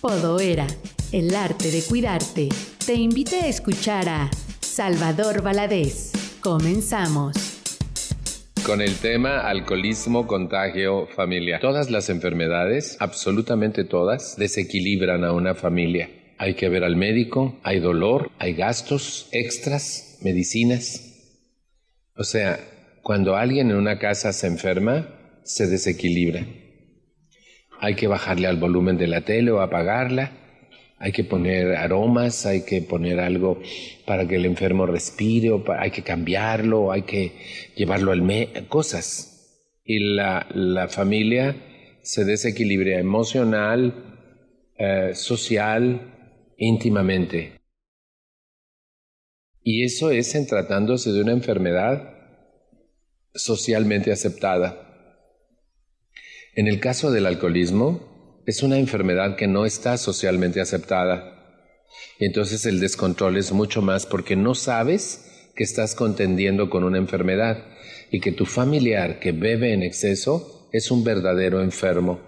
Podoera, el arte de cuidarte, te invita a escuchar a Salvador Valadez. Comenzamos. Con el tema alcoholismo, contagio familiar. Todas las enfermedades, absolutamente todas, desequilibran a una familia. Hay que ver al médico, hay dolor, hay gastos extras, medicinas. O sea, cuando alguien en una casa se enferma, se desequilibra hay que bajarle al volumen de la tele o apagarla, hay que poner aromas, hay que poner algo para que el enfermo respire, hay que cambiarlo, hay que llevarlo al mes, cosas. Y la, la, familia se desequilibra emocional, eh, social, íntimamente. Y eso es en tratándose de una enfermedad socialmente aceptada. En el caso del alcoholismo, es una enfermedad que no está socialmente aceptada. Entonces el descontrol es mucho más porque no sabes que estás contendiendo con una enfermedad y que tu familiar que bebe en exceso es un verdadero enfermo.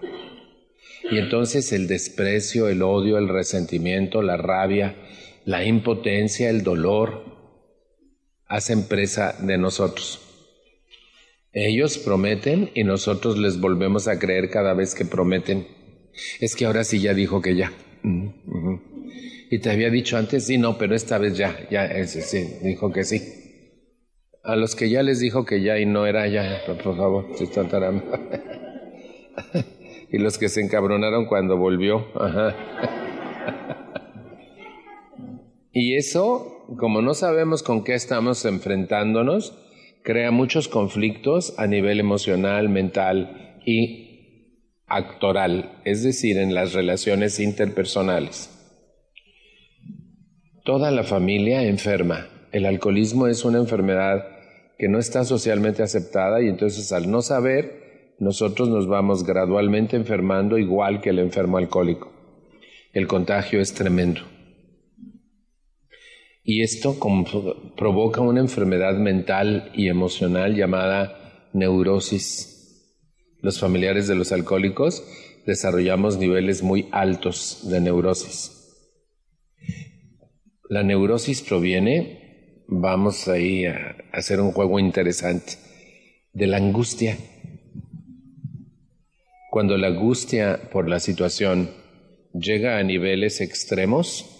Y entonces el desprecio, el odio, el resentimiento, la rabia, la impotencia, el dolor, hacen presa de nosotros. Ellos prometen y nosotros les volvemos a creer cada vez que prometen. Es que ahora sí ya dijo que ya. Y te había dicho antes, sí, no, pero esta vez ya, ya, sí, dijo que sí. A los que ya les dijo que ya y no era ya, por favor, se están y los que se encabronaron cuando volvió. y eso, como no sabemos con qué estamos enfrentándonos, crea muchos conflictos a nivel emocional, mental y actoral, es decir, en las relaciones interpersonales. Toda la familia enferma. El alcoholismo es una enfermedad que no está socialmente aceptada y entonces al no saber, nosotros nos vamos gradualmente enfermando igual que el enfermo alcohólico. El contagio es tremendo. Y esto provoca una enfermedad mental y emocional llamada neurosis. Los familiares de los alcohólicos desarrollamos niveles muy altos de neurosis. La neurosis proviene, vamos ahí a hacer un juego interesante, de la angustia. Cuando la angustia por la situación llega a niveles extremos,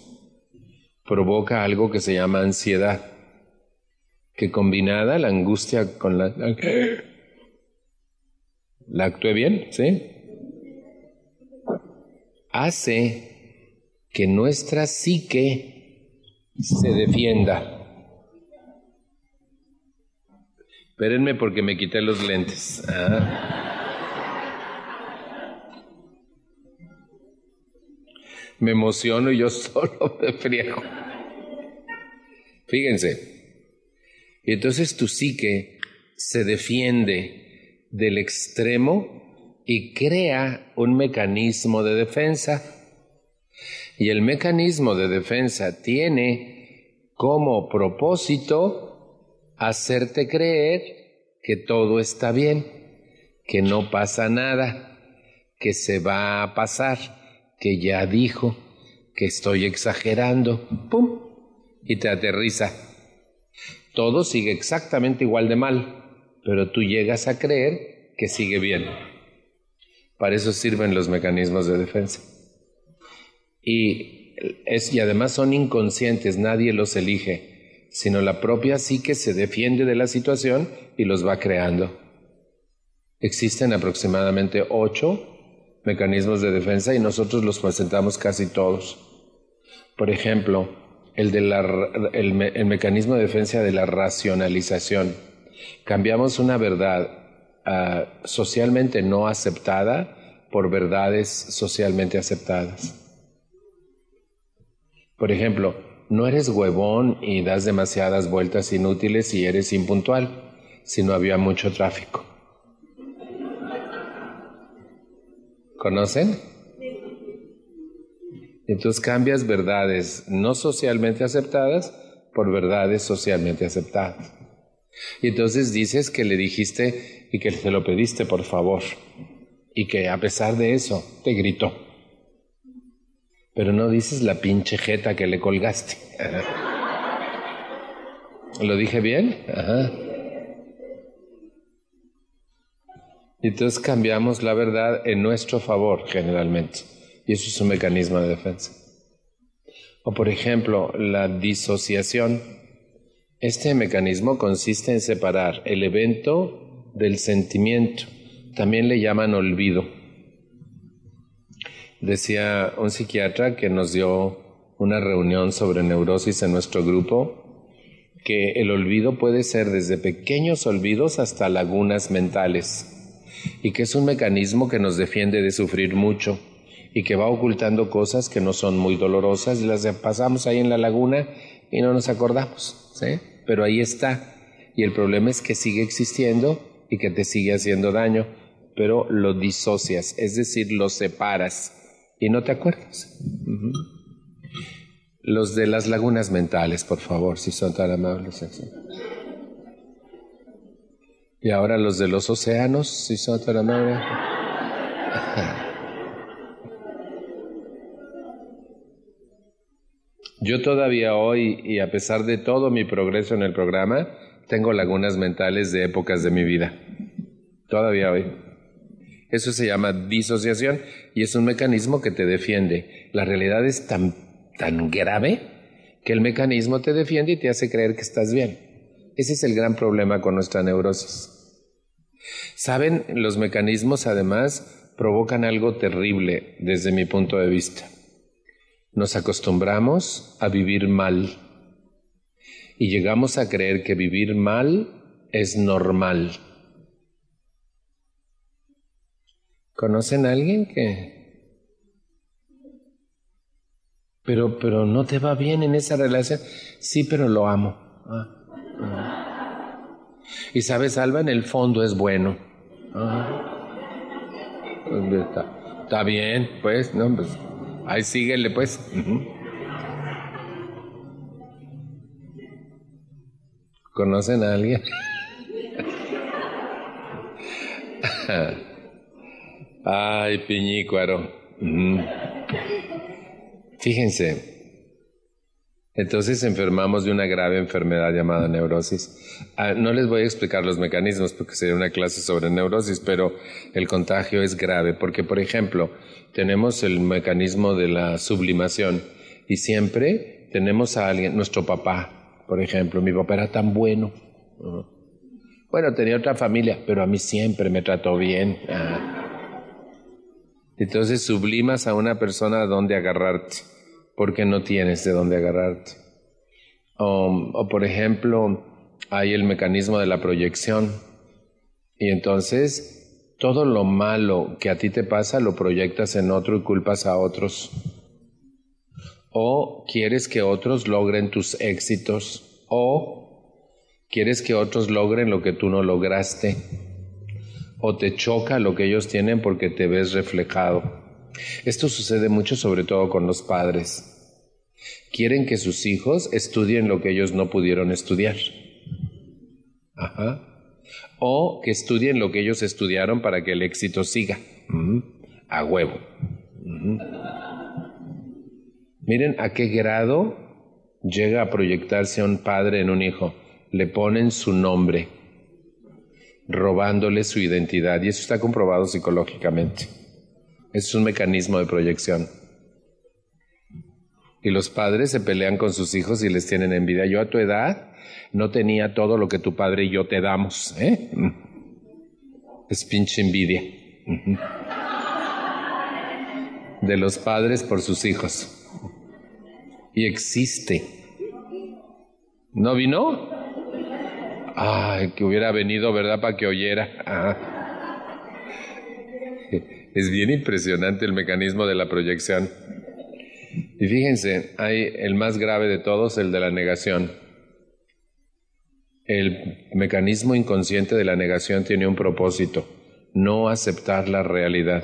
provoca algo que se llama ansiedad, que combinada la angustia con la... ¿La actué bien? ¿Sí? Hace que nuestra psique se defienda. Espérenme porque me quité los lentes. Ah. Me emociono y yo solo me friego. Fíjense. Y entonces tu psique se defiende del extremo y crea un mecanismo de defensa. Y el mecanismo de defensa tiene como propósito hacerte creer que todo está bien, que no pasa nada, que se va a pasar que ya dijo, que estoy exagerando, ¡pum! Y te aterriza. Todo sigue exactamente igual de mal, pero tú llegas a creer que sigue bien. Para eso sirven los mecanismos de defensa. Y, es, y además son inconscientes, nadie los elige, sino la propia psique se defiende de la situación y los va creando. Existen aproximadamente ocho mecanismos de defensa y nosotros los presentamos casi todos. Por ejemplo, el, el, mecanismo de defensa de la racionalización. Cambiamos una verdad ah, socialmente no aceptada por verdades socialmente aceptadas. Por ejemplo, no eres huevón y das demasiadas vueltas inútiles y eres impuntual, si no había mucho tráfico. ¿Conocen? Entonces cambias verdades no socialmente aceptadas por verdades socialmente aceptadas. Y entonces dices que le dijiste y que te lo pediste por favor y que a pesar de eso te gritó. pero no dices la pinche jeta que le colgaste. ¿Lo dije bien? Ajá. Entonces cambiamos la verdad en nuestro favor generalmente. Y eso es un mecanismo de defensa. O por ejemplo, la disociación. Este mecanismo consiste en separar el evento del sentimiento. También le llaman olvido. Decía un psiquiatra que nos dio una reunión sobre neurosis en nuestro grupo, que el olvido puede ser desde pequeños olvidos hasta lagunas mentales y que es un mecanismo que nos defiende de sufrir mucho y que va ocultando cosas que no son muy dolorosas y las pasamos ahí en la laguna y no nos acordamos, ¿sí? Pero ahí está. Y el problema es que sigue existiendo y que te sigue haciendo daño, pero lo disocias, es decir, lo separas y no te acuerdas. Los de las lagunas mentales, por favor, si son tan amables. Y ahora los de los océanos, si son. Yo todavía hoy, y a pesar de todo mi progreso en el programa, tengo lagunas mentales de épocas de mi vida. Todavía hoy. Eso se llama disociación y es un mecanismo que te defiende. La realidad es tan, tan grave que el mecanismo te defiende y te hace creer que estás bien. Ese es el gran problema con nuestra neurosis. Saben, los mecanismos además provocan algo terrible desde mi punto de vista. Nos acostumbramos a vivir mal y llegamos a creer que vivir mal es normal. ¿Conocen a alguien que... Pero, pero no te va bien en esa relación? Sí, pero lo amo. Ah. Y sabes, Alba, en el fondo es bueno. está, bien, pues, no, pues, ahí síguele, pues. ¿Conocen a alguien? Ay, piñícuaro. Fíjense, entonces enfermamos de una grave enfermedad llamada neurosis. Ah, no les voy a explicar los mecanismos porque sería una clase sobre neurosis, pero el contagio es grave porque, por ejemplo, tenemos el mecanismo de la sublimación y siempre tenemos a alguien, nuestro papá, por ejemplo, mi papá era tan bueno. Bueno, tenía otra familia, pero a mí siempre me trató bien. Ah. Entonces sublimas a una persona a donde agarrarte porque no tienes de dónde agarrarte. O, por ejemplo, hay el mecanismo de la proyección y entonces todo lo malo que a ti te pasa lo proyectas en otro y culpas a otros. O quieres que otros logren tus éxitos o quieres que otros logren lo que tú no lograste. O te choca lo que ellos tienen porque te ves reflejado. Esto sucede mucho sobre todo con los padres. Quieren que sus hijos estudien lo que ellos no pudieron estudiar. Ajá. O que estudien lo que ellos estudiaron para que el éxito siga. A huevo. Miren a qué grado llega a proyectarse un padre en un hijo. Le ponen su nombre, robándole su identidad. Y eso está comprobado psicológicamente. Es un mecanismo de proyección. Y los padres se pelean con sus hijos y les tienen envidia. Yo a tu edad no tenía todo lo que tu padre y yo te damos. ¿eh? Es pinche envidia. De los padres por sus hijos. Y existe. ¿No vino? Ay, que hubiera venido, ¿verdad? Para que oyera. Es bien impresionante el mecanismo de la proyección. Y fíjense, hay el más grave de todos, el de la negación. El mecanismo inconsciente de la negación tiene un propósito, no aceptar la realidad.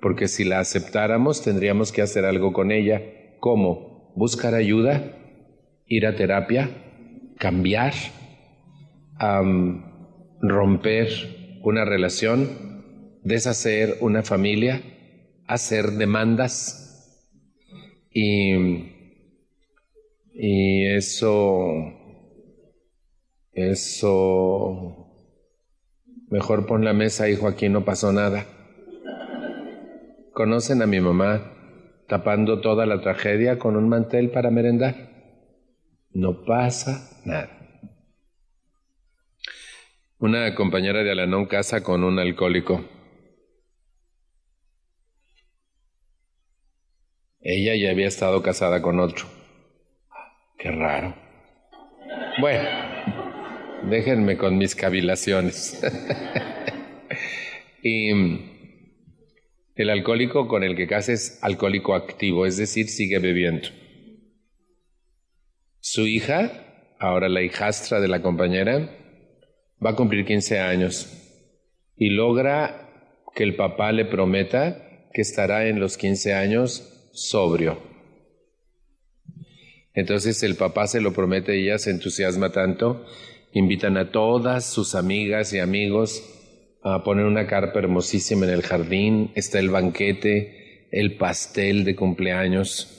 Porque si la aceptáramos tendríamos que hacer algo con ella. ¿Cómo? Buscar ayuda, ir a terapia, cambiar, romper una relación, deshacer una familia, hacer demandas. Y, y eso, eso, mejor pon la mesa, hijo, aquí no pasó nada. Conocen a mi mamá tapando toda la tragedia con un mantel para merendar. No pasa nada. Una compañera de Alanón casa con un alcohólico. Ella ya había estado casada con otro. Qué raro. Bueno, déjenme con mis cavilaciones. y el alcohólico con el que casa es alcohólico activo, es decir, sigue bebiendo. Su hija, ahora la hijastra de la compañera, va a cumplir 15 años y logra que el papá le prometa que estará en los 15 años sobrio. Entonces el papá se lo promete y ella se entusiasma tanto, invitan a todas sus amigas y amigos a poner una carpa hermosísima en el jardín, está el banquete, el pastel de cumpleaños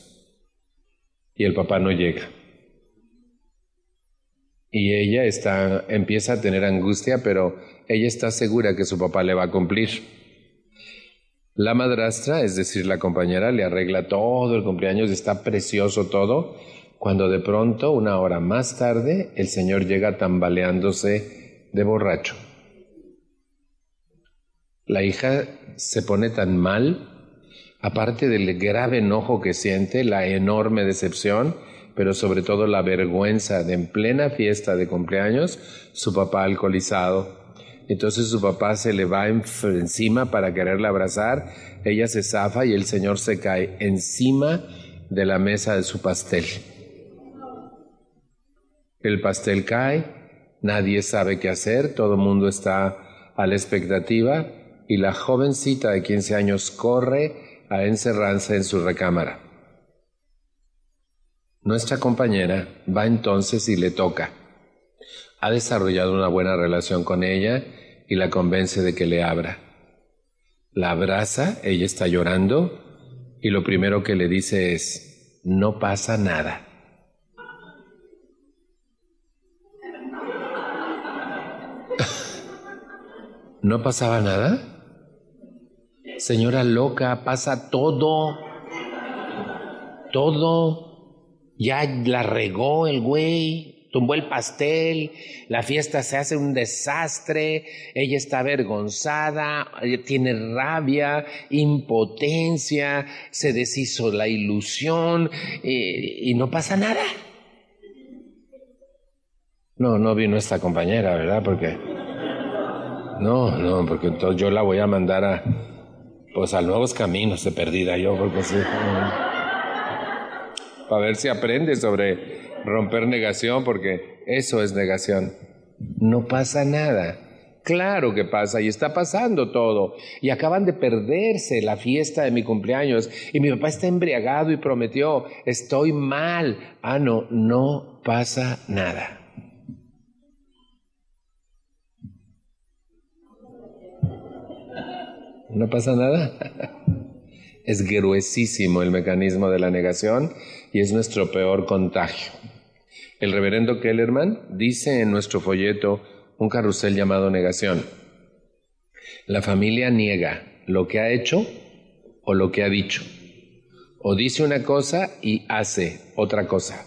y el papá no llega. Y ella está empieza a tener angustia, pero ella está segura que su papá le va a cumplir. La madrastra, es decir, la compañera, le arregla todo el cumpleaños, está precioso todo, cuando de pronto, una hora más tarde, el señor llega tambaleándose de borracho. La hija se pone tan mal, aparte del grave enojo que siente, la enorme decepción, pero sobre todo la vergüenza de en plena fiesta de cumpleaños, su papá alcoholizado, entonces su papá se le va encima para quererla abrazar, ella se zafa y el Señor se cae encima de la mesa de su pastel. El pastel cae, nadie sabe qué hacer, todo el mundo está a la expectativa y la jovencita de 15 años corre a encerrarse en su recámara. Nuestra compañera va entonces y le toca ha desarrollado una buena relación con ella y la convence de que le abra. La abraza, ella está llorando y lo primero que le dice es, no pasa nada. ¿No pasaba nada? Señora loca, pasa todo. Todo. Ya la regó el güey tumbó el pastel, la fiesta se hace un desastre, ella está avergonzada, tiene rabia, impotencia, se deshizo la ilusión y, no pasa nada. No, no vino esta compañera, ¿verdad? Porque... No, no, porque entonces yo la voy a mandar a... Pues a nuevos caminos de perdida yo, porque sí. Para ver si aprende sobre romper negación porque eso es negación. No pasa nada. Claro que pasa y está pasando todo. Y acaban de perderse la fiesta de mi cumpleaños y mi papá está embriagado y prometió, estoy mal. Ah, no, no pasa nada. ¿No pasa nada? Es gruesísimo el mecanismo de la negación y es nuestro peor contagio. El reverendo Kellerman dice en nuestro folleto un carrusel llamado negación. La familia niega lo que ha hecho o lo que ha dicho. O dice una cosa y hace otra cosa.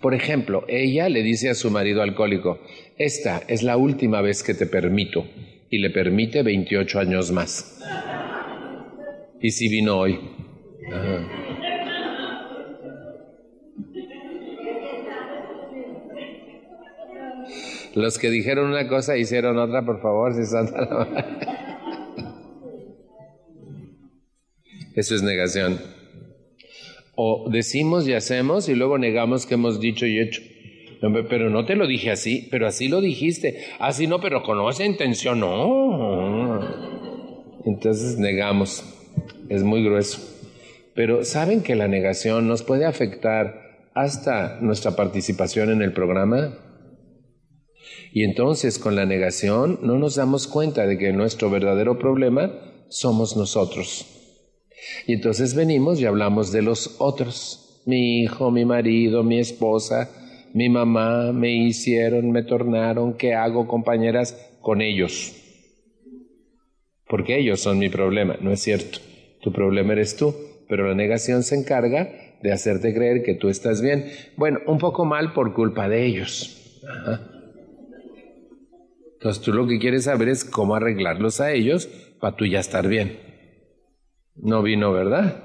Por ejemplo, ella le dice a su marido alcohólico, esta es la última vez que te permito, y le permite 28 años más. Y si vino hoy. Los que dijeron una cosa hicieron otra, por favor, si Santa Eso es negación. O decimos y hacemos y luego negamos que hemos dicho y hecho. Pero no te lo dije así, pero así lo dijiste. Así no, pero con esa intención no. Entonces negamos. Es muy grueso. Pero ¿saben que la negación nos puede afectar hasta nuestra participación en el programa? Y entonces con la negación no nos damos cuenta de que nuestro verdadero problema somos nosotros. Y entonces venimos y hablamos de los otros. Mi hijo, mi marido, mi esposa, mi mamá, me hicieron, me tornaron, ¿qué hago, compañeras? Con ellos. Porque ellos son mi problema, no es cierto. Tu problema eres tú, pero la negación se encarga de hacerte creer que tú estás bien. Bueno, un poco mal por culpa de ellos. Entonces tú lo que quieres saber es cómo arreglarlos a ellos para tú ya estar bien. No vino, ¿verdad?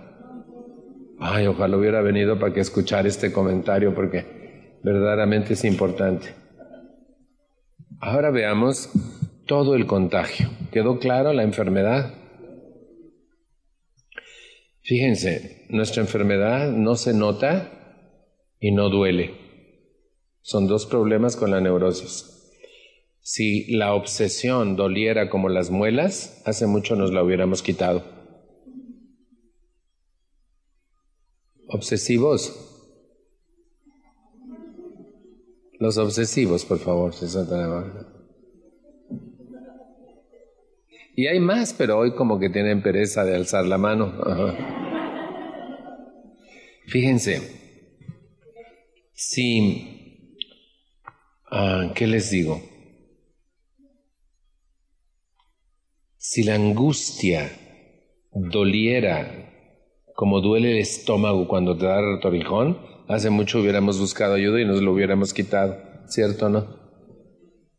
Ay, ojalá hubiera venido para que escuchar este comentario porque verdaderamente es importante. Ahora veamos todo el contagio. ¿Quedó claro la enfermedad? Fíjense, nuestra enfermedad no se nota y no duele. Son dos problemas con la neurosis. Si la obsesión doliera como las muelas, hace mucho nos la hubiéramos quitado. Obsesivos. Los obsesivos, por favor, si Y hay más, pero hoy como que tienen pereza de alzar la mano. Fíjense, si, ah, ¿qué les digo? Si la angustia doliera como duele el estómago cuando te da el torrijón, hace mucho hubiéramos buscado ayuda y nos lo hubiéramos quitado, ¿cierto o no?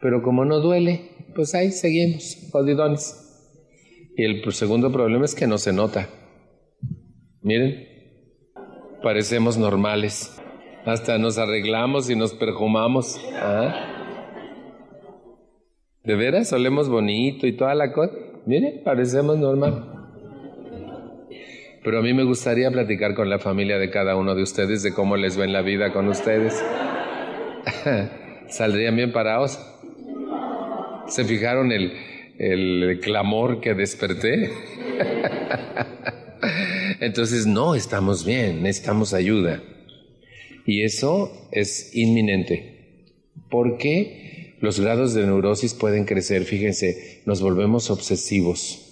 Pero como no duele, pues ahí seguimos, jodidones. Y el segundo problema es que no se nota. Miren, parecemos normales. Hasta nos arreglamos y nos perfumamos. ¿Ah? ¿De veras? Solemos bonito y toda la cosa. Mire, parecemos normal. Pero a mí me gustaría platicar con la familia de cada uno de ustedes de cómo les ven la vida con ustedes. ¿Saldrían bien parados? ¿Se fijaron el, el clamor que desperté? Entonces, no estamos bien, necesitamos ayuda. Y eso es inminente. Porque los grados de neurosis pueden crecer, fíjense, nos volvemos obsesivos.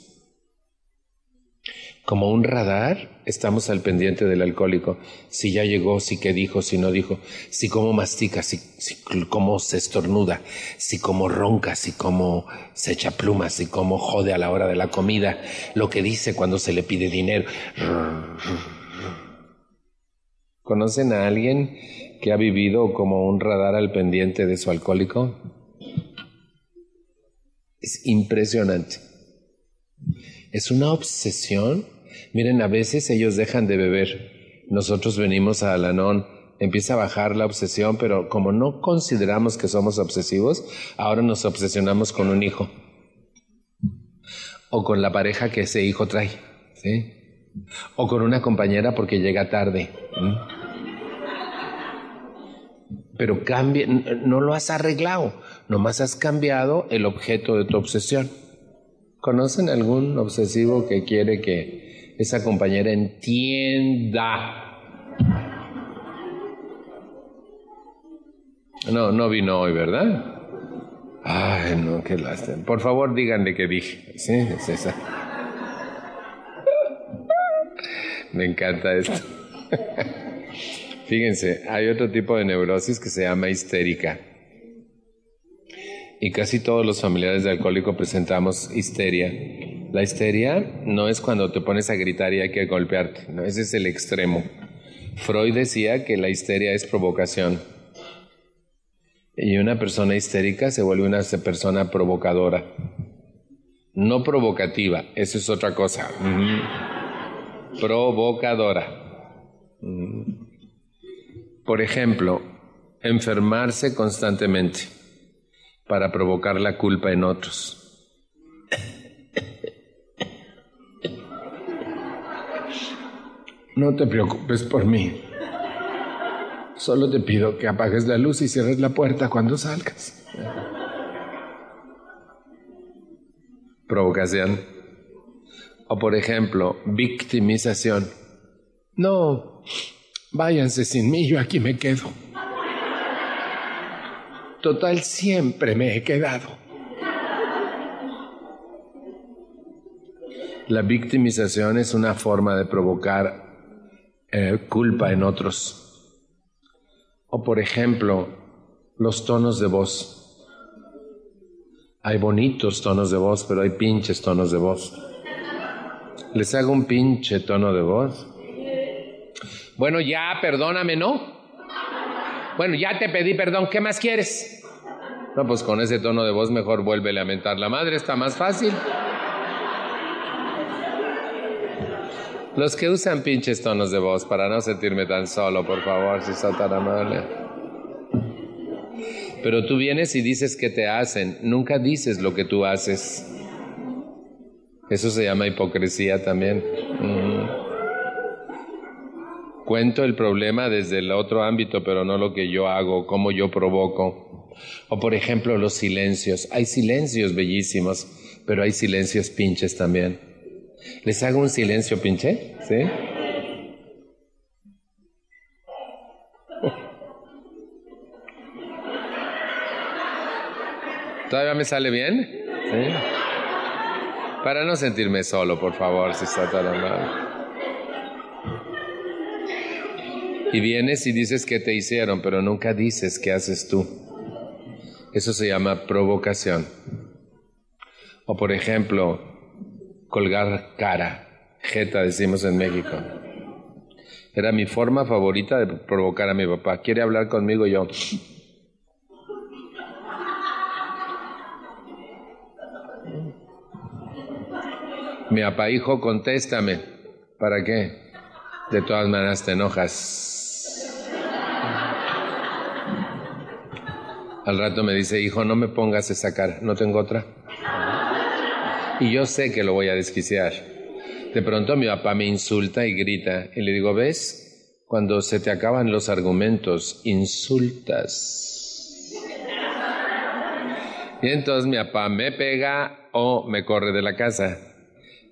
Como un radar, estamos al pendiente del alcohólico. Si ya llegó, si qué dijo, si no dijo, si cómo mastica, si, cómo se estornuda, si cómo ronca, si cómo se echa plumas, si cómo jode a la hora de la comida, lo que dice cuando se le pide dinero. ¿Conocen a alguien que ha vivido como un radar al pendiente de su alcohólico? Es impresionante. Es una obsesión. Miren, a veces ellos dejan de beber. Nosotros venimos a Alanón, empieza a bajar la obsesión, pero como no consideramos que somos obsesivos, ahora nos obsesionamos con un hijo. O con la pareja que ese hijo trae. ¿sí? O con una compañera porque llega tarde. Pero cambia, no lo has arreglado nomás has cambiado el objeto de tu obsesión. ¿Conocen algún obsesivo que quiere que esa compañera entienda? No, no vino hoy, ¿verdad? Ay, no, qué lástima. Por favor, díganle que dije. Sí, es. Me encanta esto. Fíjense, hay otro tipo de neurosis que se llama histérica y casi todos los familiares de alcohólico presentamos histeria. La histeria no es cuando te pones a gritar y hay que golpearte, no, ese es el extremo. Freud decía que la histeria es provocación. Y una persona histérica se vuelve una persona provocadora. No provocativa, eso es otra cosa. Provocadora. Por ejemplo, enfermarse constantemente para provocar la culpa en otros. No te preocupes por mí. Solo te pido que apagues la luz y cierres la puerta cuando salgas. Provocación. O por ejemplo, victimización. No, váyanse sin mí, yo aquí me quedo. Total, siempre me he quedado. La victimización es una forma de provocar eh, culpa en otros. O por ejemplo, los tonos de voz. Hay bonitos tonos de voz, pero hay pinches tonos de voz. ¿Les hago un pinche tono de voz? Bueno, ya, perdóname, ¿no? Bueno, ya te pedí perdón, ¿qué más quieres? No, pues con ese tono de voz mejor vuelve a mentar la madre, está más fácil. Los que usan pinches tonos de voz para no sentirme tan solo, por favor, si son tan amable. Pero tú vienes y dices que te hacen, nunca dices lo que tú haces. Eso se llama hipocresía también. Cuento el problema desde el otro ámbito, pero no lo que yo hago, cómo yo provoco. O por ejemplo los silencios. Hay silencios bellísimos, pero hay silencios pinches también. ¿Les hago un silencio pinche? ¿Sí? ¿Todavía me sale bien? ¿Sí? Para no sentirme solo, por favor, si está tan amable. Y vienes y dices que te hicieron, pero nunca dices qué haces tú. Eso se llama provocación. O por ejemplo, colgar cara, jeta decimos en México. Era mi forma favorita de provocar a mi papá. ¿Quiere hablar conmigo? Yo. Mi papá, hijo, contéstame. ¿Para qué? De todas maneras te enojas. Al rato me dice, hijo, no me pongas esa cara, no tengo otra y yo sé que lo voy a desquiciar. De pronto mi papá me insulta y grita y le digo, ¿ves? Cuando se te acaban los argumentos, insultas. Y entonces mi papá me pega o me corre de la casa.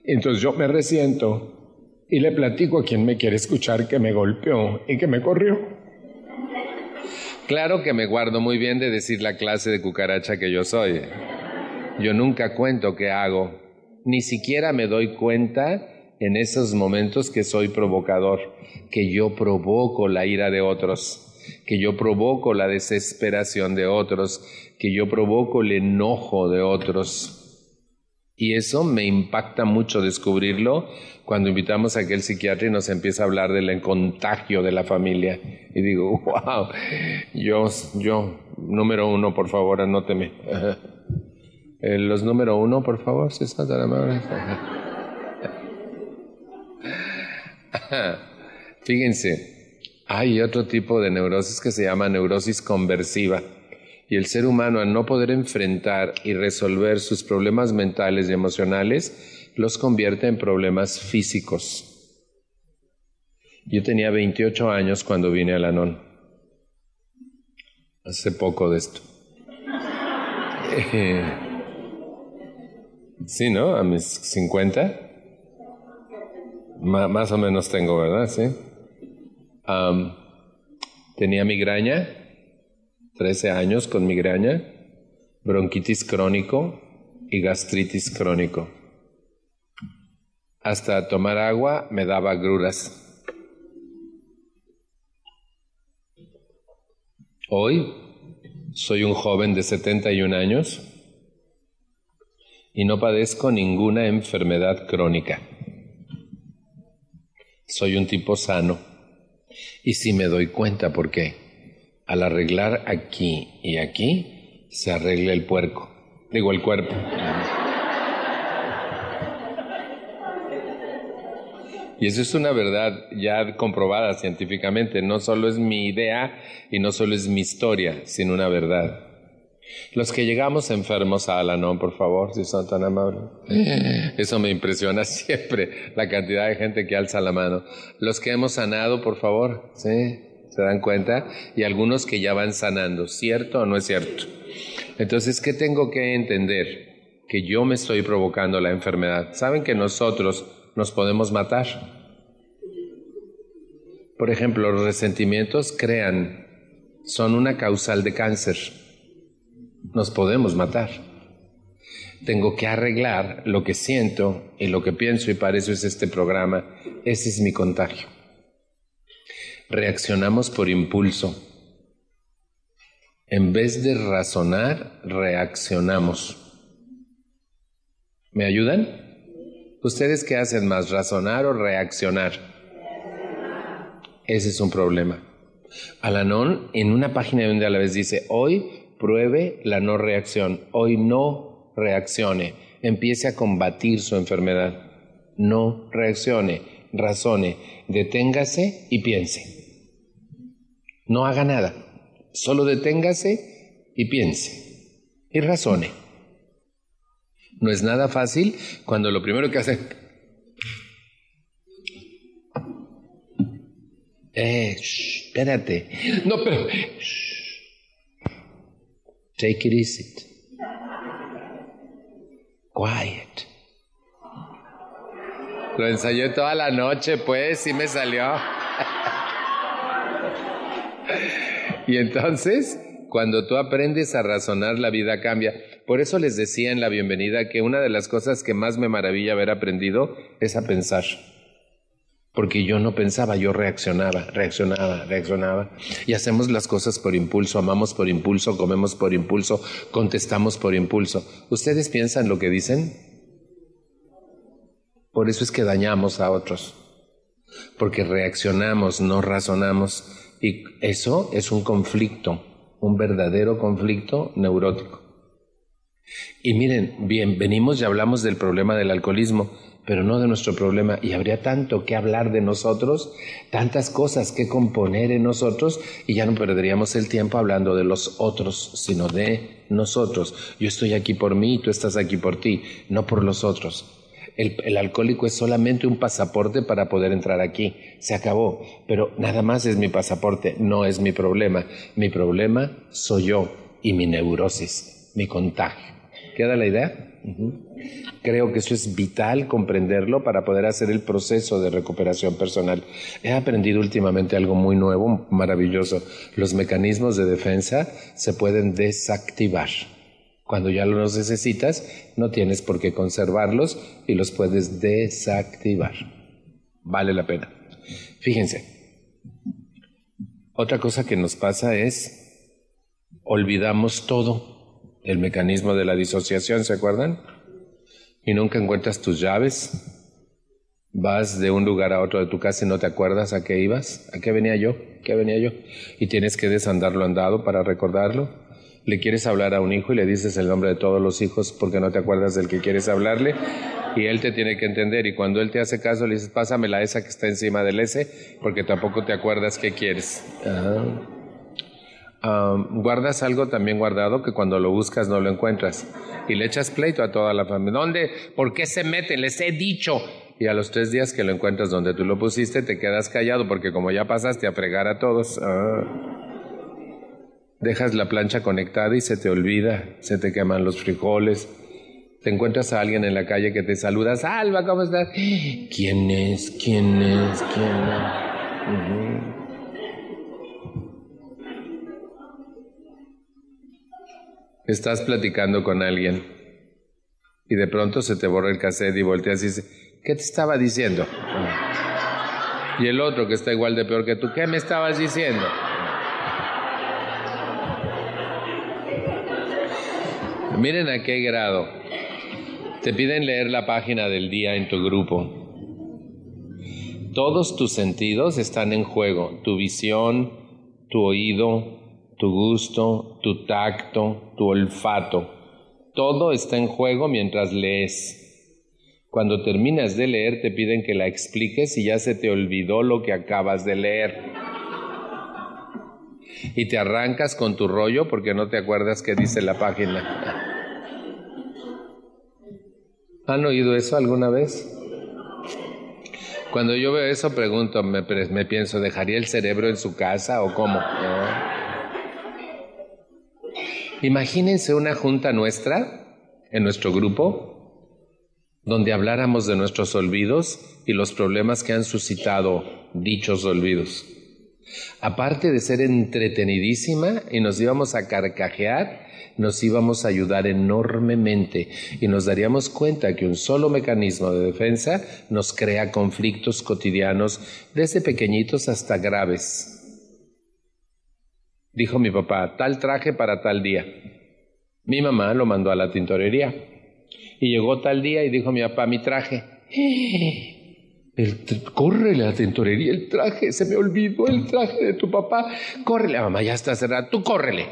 Entonces yo me resiento y le platico a quien me quiere escuchar que me golpeó y que me corrió. Claro que me guardo muy bien de decir la clase de cucaracha que yo soy. Yo nunca cuento qué hago, ni siquiera me doy cuenta en esos momentos que soy provocador, que yo provoco la ira de otros, que yo provoco la desesperación de otros, que yo provoco el enojo de otros. Y eso me impacta mucho descubrirlo cuando invitamos a aquel psiquiatra y nos empieza a hablar del contagio de la familia. Y digo, wow, yo, yo, número uno, por favor, anóteme. Eh, los número uno, por favor, si está tan amable. Fíjense, hay otro tipo de neurosis que se llama neurosis conversiva. Y el ser humano, al no poder enfrentar y resolver sus problemas mentales y emocionales, los convierte en problemas físicos. Yo tenía 28 años cuando vine a Lanón. Hace poco de esto. Eh, Sí, ¿no? A mis 50. más o menos tengo, ¿verdad? Sí. tenía migraña, 13 años con migraña, bronquitis crónico y gastritis crónico. Hasta tomar agua me daba gruras. Hoy soy un joven de 71 años y no padezco ninguna enfermedad crónica. Soy un tipo sano. Y si me doy cuenta por qué, al arreglar aquí y aquí, se arregla el puerco, digo el cuerpo. Y eso es una verdad ya comprobada científicamente, no solo es mi idea y no solo es mi historia, sino una verdad. Los que llegamos enfermos a Alanón, por favor, si son tan amables. Eso me impresiona siempre, la cantidad de gente que alza la mano. Los que hemos sanado, por favor, ¿sí? ¿Se dan cuenta? Y algunos que ya van sanando, ¿cierto o no es cierto? Entonces, ¿qué tengo que entender? Que yo me estoy provocando la enfermedad. ¿Saben que nosotros nos podemos matar? Por ejemplo, los resentimientos crean, son una causal de cáncer nos podemos matar. tengo que arreglar lo que siento y lo que pienso y para eso es este programa. Ese es mi contagio. Reaccionamos por impulso. En vez de razonar, reaccionamos. ¿Me ayudan? ¿Ustedes qué hacen más, razonar o reaccionar? Ese es un problema. Alanón en una página donde a la vez dice, hoy pruebe la no reacción, hoy no reaccione, empiece a combatir su enfermedad, no reaccione, razone, deténgase y piense. No haga nada, solo deténgase y piense y razone. No es nada fácil cuando lo primero que hace... Eh, espérate. No, pero... Take it easy. Quiet. Lo ensayé toda la noche, pues, y me salió. y entonces, cuando tú aprendes a razonar, la vida cambia. Por eso les decía en la bienvenida que una de las cosas que más me maravilla haber aprendido es a pensar. Porque yo no pensaba, yo reaccionaba, reaccionaba, reaccionaba. Y hacemos las cosas por impulso, amamos por impulso, comemos por impulso, contestamos por impulso. ¿Ustedes piensan lo que dicen? Por eso es que dañamos a otros. Porque reaccionamos, no razonamos. Y eso es un conflicto, un verdadero conflicto neurótico. Y miren, bien, venimos y hablamos del problema del alcoholismo, pero no de nuestro problema. Y habría tanto que hablar de nosotros, tantas cosas que componer en nosotros, y ya no perderíamos el tiempo hablando de los otros, sino de nosotros. Yo estoy aquí por mí y tú estás aquí por ti, no por los otros. El, el, alcohólico es solamente un pasaporte para poder entrar aquí. Se acabó. Pero nada más es mi pasaporte, no es mi problema. Mi problema soy yo y mi neurosis, mi contagio. ¿Queda la idea? Creo que eso es vital comprenderlo para poder hacer el proceso de recuperación personal. He aprendido últimamente algo muy nuevo, maravilloso. Los mecanismos de defensa se pueden desactivar. Cuando ya los necesitas, no tienes por qué conservarlos y los puedes desactivar. Vale la pena. Fíjense, otra cosa que nos pasa es olvidamos todo el mecanismo de la disociación, ¿se acuerdan? Y nunca encuentras tus llaves. Vas de un lugar a otro de tu casa y no te acuerdas a qué ibas, a qué venía yo, qué venía yo. Y tienes que desandarlo andado para recordarlo. Le quieres hablar a un hijo y le dices el nombre de todos los hijos porque no te acuerdas del que quieres hablarle. Y él te tiene que entender. Y cuando él te hace caso, le dices, pásame la esa que está encima del S porque tampoco te acuerdas qué quieres. Ah guardas algo también guardado que cuando lo buscas no lo encuentras y le echas pleito a toda la familia. ¿Dónde? ¿Por qué se meten? Les he dicho. Y a los tres días que lo encuentras donde tú lo pusiste, te quedas callado porque como ya pasaste a fregar a todos, ah, dejas la plancha conectada y se te olvida, se te queman los frijoles. Te encuentras a alguien en la calle que te saluda, Salva, ¿cómo estás? ¿Quién es? ¿Quién es? ¿Quién es? Estás platicando con alguien y de pronto se te borra el cassette y volteas y dices, ¿qué te estaba diciendo? Y el otro que está igual de peor que tú, ¿qué me estabas diciendo? Miren a qué grado. Te piden leer la página del día en tu grupo. Todos tus sentidos están en juego, tu visión, tu oído, tu gusto, tu tacto, tu olfato. Todo está en juego mientras lees. Cuando terminas de leer te piden que la expliques y ya se te olvidó lo que acabas de leer. Y te arrancas con tu rollo porque no te acuerdas qué dice la página. ¿Han oído eso alguna vez? Cuando yo veo eso pregunto, me, me pienso, ¿dejaría el cerebro en su casa o cómo? Imagínense una junta nuestra, en nuestro grupo, donde habláramos de nuestros olvidos y los problemas que han suscitado dichos olvidos. Aparte de ser entretenidísima y nos íbamos a carcajear, nos íbamos a ayudar enormemente y nos daríamos cuenta que un solo mecanismo de defensa nos crea conflictos cotidianos desde pequeñitos hasta graves. Dijo mi papá, tal traje para tal día. Mi mamá lo mandó a la tintorería. Y llegó tal día y dijo mi papá, mi traje. El córrele a la tintorería el traje, se me olvidó el traje de tu papá. Córrele, mamá, ya está cerrado. Tú córrele.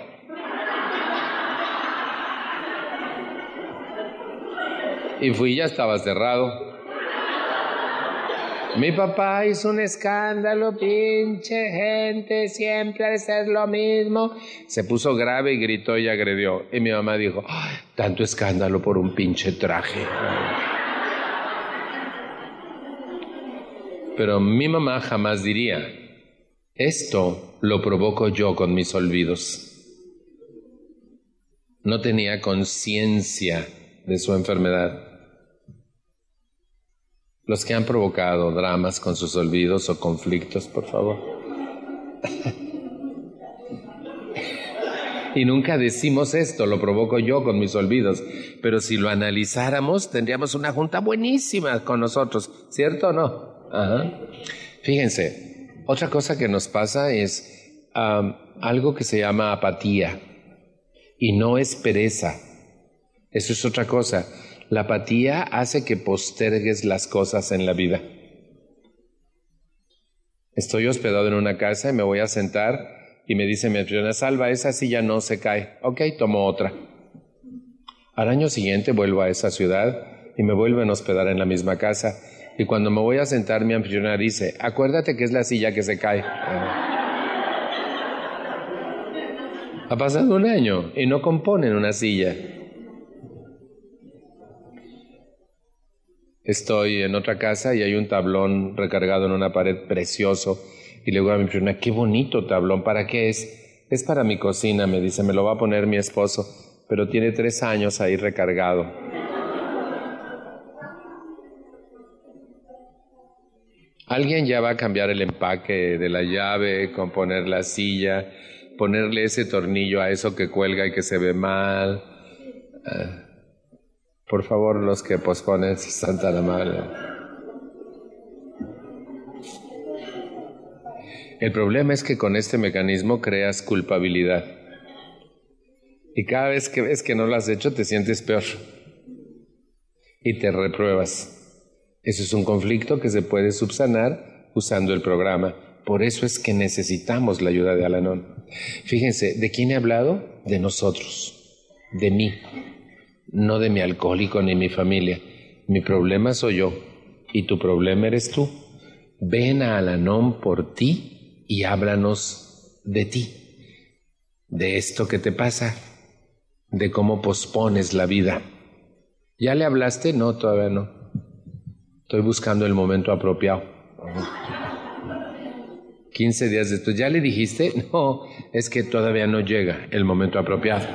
Y fui, ya estaba cerrado. Mi papá hizo un escándalo, pinche gente, siempre de ser lo mismo. Se puso grave y gritó y agredió. Y mi mamá dijo, tanto escándalo por un pinche traje. Pero mi mamá jamás diría, esto lo provoco yo con mis olvidos. No tenía conciencia de su enfermedad los que han provocado dramas con sus olvidos o conflictos, por favor. y nunca decimos esto, lo provoco yo con mis olvidos, pero si lo analizáramos tendríamos una junta buenísima con nosotros, ¿cierto o no? Fíjense, otra cosa que nos pasa es algo que se llama apatía y no es pereza. Eso es otra cosa. La apatía hace que postergues las cosas en la vida. Estoy hospedado en una casa y me voy a sentar y me dice mi anfitriona, salva, esa silla no se cae. Ok, tomo otra. Al año siguiente vuelvo a esa ciudad y me vuelven a hospedar en la misma casa. Y cuando me voy a sentar, mi anfitriona dice, acuérdate que es la silla que se cae. Ha pasado un año y no componen una silla. Estoy en otra casa y hay un tablón recargado en una pared precioso. Y le digo a mi prima, qué bonito tablón, ¿para qué es? Es para mi cocina, me dice, me lo va a poner mi esposo, pero tiene tres años ahí recargado. Alguien ya va a cambiar el empaque de la llave, componer la silla, ponerle ese tornillo a eso que cuelga y que se ve mal. Ah. Por favor, los que posponen, Santa la Madre. El problema es que con este mecanismo creas culpabilidad. Y cada vez que ves que no lo has hecho, te sientes peor. Y te repruebas. Eso es un conflicto que se puede subsanar usando el programa. Por eso es que necesitamos la ayuda de Alanón. Fíjense, ¿de quién he hablado? De nosotros, de mí no de mi alcohólico ni mi familia. Mi problema soy yo y tu problema eres tú. Ven a Alanón por ti y háblanos de ti, de esto que te pasa, de cómo pospones la vida. ¿Ya le hablaste? No, todavía no. Estoy buscando el momento apropiado. 15 días después, ¿ya le dijiste? No, es que todavía no llega el momento apropiado